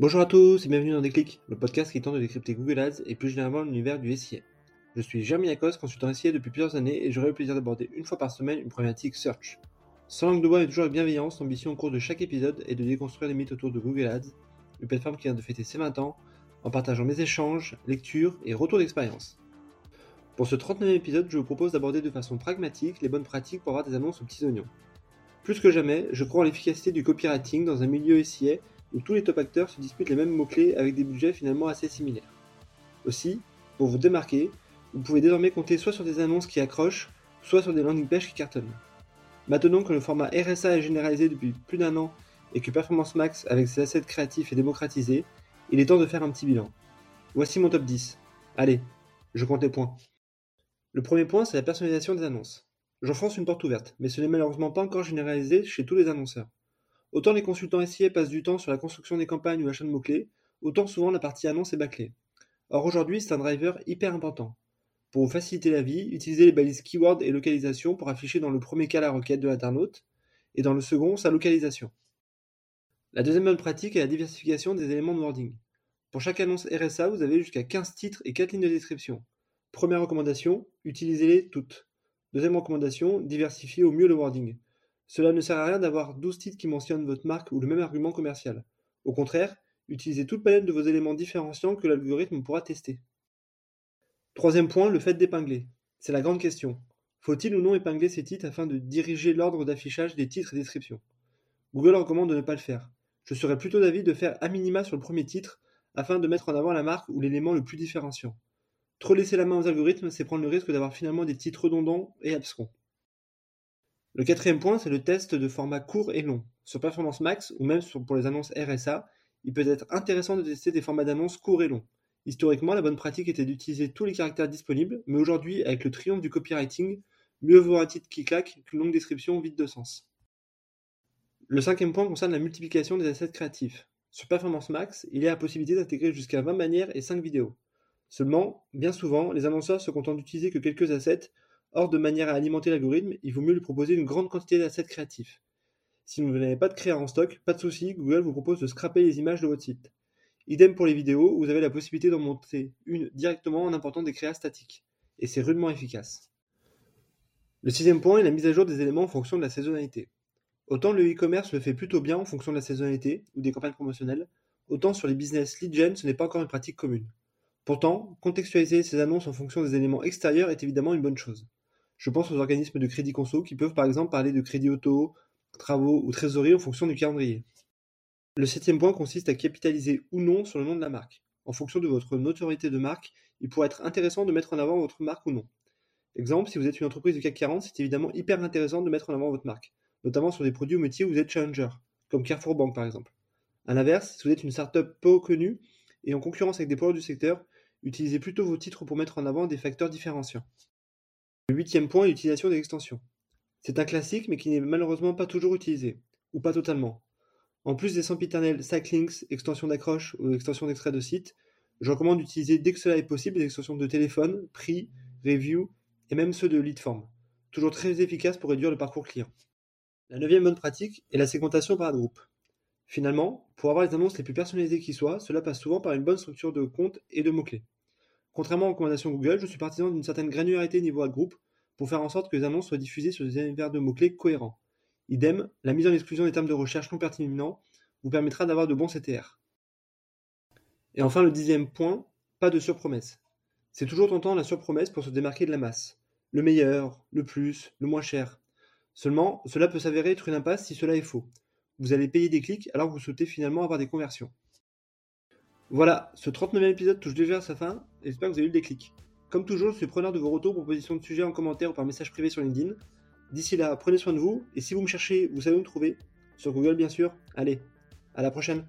Bonjour à tous et bienvenue dans Déclic, le podcast qui tente de décrypter Google Ads et plus généralement l'univers du SIA. Je suis Jeremy Akos, consultant SIA depuis plusieurs années et j'aurai le plaisir d'aborder une fois par semaine une problématique search. Sans langue de bois et toujours avec bienveillance, l'ambition au cours de chaque épisode est de déconstruire les mythes autour de Google Ads, une plateforme qui vient de fêter ses 20 ans, en partageant mes échanges, lectures et retours d'expérience. Pour ce 39e épisode, je vous propose d'aborder de façon pragmatique les bonnes pratiques pour avoir des annonces aux petits oignons. Plus que jamais, je crois en l'efficacité du copywriting dans un milieu SIA où tous les top acteurs se disputent les mêmes mots-clés avec des budgets finalement assez similaires. Aussi, pour vous démarquer, vous pouvez désormais compter soit sur des annonces qui accrochent, soit sur des landing pages qui cartonnent. Maintenant que le format RSA est généralisé depuis plus d'un an et que Performance Max avec ses assets créatifs est démocratisé, il est temps de faire un petit bilan. Voici mon top 10. Allez, je compte les points. Le premier point, c'est la personnalisation des annonces. J'enfonce une porte ouverte, mais ce n'est malheureusement pas encore généralisé chez tous les annonceurs. Autant les consultants SIA passent du temps sur la construction des campagnes ou l'achat de mots-clés, autant souvent la partie annonce est bâclée. Or aujourd'hui, c'est un driver hyper important. Pour vous faciliter la vie, utilisez les balises keyword et localisation pour afficher dans le premier cas la requête de l'internaute, et dans le second, sa localisation. La deuxième bonne pratique est la diversification des éléments de wording. Pour chaque annonce RSA, vous avez jusqu'à 15 titres et 4 lignes de description. Première recommandation, utilisez-les toutes. Deuxième recommandation, diversifiez au mieux le wording. Cela ne sert à rien d'avoir 12 titres qui mentionnent votre marque ou le même argument commercial. Au contraire, utilisez toute palette de vos éléments différenciants que l'algorithme pourra tester. Troisième point, le fait d'épingler. C'est la grande question. Faut-il ou non épingler ces titres afin de diriger l'ordre d'affichage des titres et descriptions? Google recommande de ne pas le faire. Je serais plutôt d'avis de faire a minima sur le premier titre afin de mettre en avant la marque ou l'élément le plus différenciant. Trop laisser la main aux algorithmes, c'est prendre le risque d'avoir finalement des titres redondants et abscons. Le quatrième point, c'est le test de format court et long. Sur Performance Max, ou même pour les annonces RSA, il peut être intéressant de tester des formats d'annonces courts et longs. Historiquement, la bonne pratique était d'utiliser tous les caractères disponibles, mais aujourd'hui, avec le triomphe du copywriting, mieux vaut un titre qui claque qu'une longue description vide de sens. Le cinquième point concerne la multiplication des assets créatifs. Sur Performance Max, il y a la possibilité d'intégrer jusqu'à 20 bannières et 5 vidéos. Seulement, bien souvent, les annonceurs se contentent d'utiliser que quelques assets Or, de manière à alimenter l'algorithme, il vaut mieux lui proposer une grande quantité d'assets créatifs. Si vous n'avez pas de créa en stock, pas de souci, Google vous propose de scraper les images de votre site. Idem pour les vidéos, vous avez la possibilité d'en monter une directement en important des créas statiques. Et c'est rudement efficace. Le sixième point est la mise à jour des éléments en fonction de la saisonnalité. Autant le e-commerce le fait plutôt bien en fonction de la saisonnalité ou des campagnes promotionnelles, autant sur les business lead gen, ce n'est pas encore une pratique commune. Pourtant, contextualiser ces annonces en fonction des éléments extérieurs est évidemment une bonne chose. Je pense aux organismes de crédit conso qui peuvent par exemple parler de crédit auto, travaux ou trésorerie en fonction du calendrier. Le septième point consiste à capitaliser ou non sur le nom de la marque. En fonction de votre notoriété de marque, il pourrait être intéressant de mettre en avant votre marque ou non. Exemple, si vous êtes une entreprise du CAC 40, c'est évidemment hyper intéressant de mettre en avant votre marque, notamment sur des produits ou métiers où vous êtes challenger, comme Carrefour Bank par exemple. A l'inverse, si vous êtes une startup peu connue et en concurrence avec des producteurs du secteur, utilisez plutôt vos titres pour mettre en avant des facteurs différenciants. Le huitième point est l'utilisation des extensions. C'est un classique mais qui n'est malheureusement pas toujours utilisé, ou pas totalement. En plus des sempiternels Sidelinks, extensions d'accroche ou extensions d'extrait de site, je recommande d'utiliser dès que cela est possible des extensions de téléphone, prix, review et même ceux de lead form. Toujours très efficace pour réduire le parcours client. La neuvième bonne pratique est la segmentation par groupe. Finalement, pour avoir les annonces les plus personnalisées qui soient, cela passe souvent par une bonne structure de compte et de mots-clés. Contrairement aux recommandations Google, je suis partisan d'une certaine granularité niveau ad group pour faire en sorte que les annonces soient diffusées sur des univers de mots-clés cohérents. Idem, la mise en exclusion des termes de recherche non pertinents vous permettra d'avoir de bons CTR. Et enfin, le dixième point, pas de surpromesse. C'est toujours tentant la surpromesse pour se démarquer de la masse. Le meilleur, le plus, le moins cher. Seulement, cela peut s'avérer être une impasse si cela est faux. Vous allez payer des clics alors que vous souhaitez finalement avoir des conversions. Voilà, ce 39e épisode touche déjà à sa fin, et j'espère que vous avez eu le déclic. Comme toujours, je suis preneur de vos retours, propositions de sujets en commentaire ou par message privé sur LinkedIn. D'ici là, prenez soin de vous, et si vous me cherchez, vous savez où me trouver. Sur Google bien sûr. Allez, à la prochaine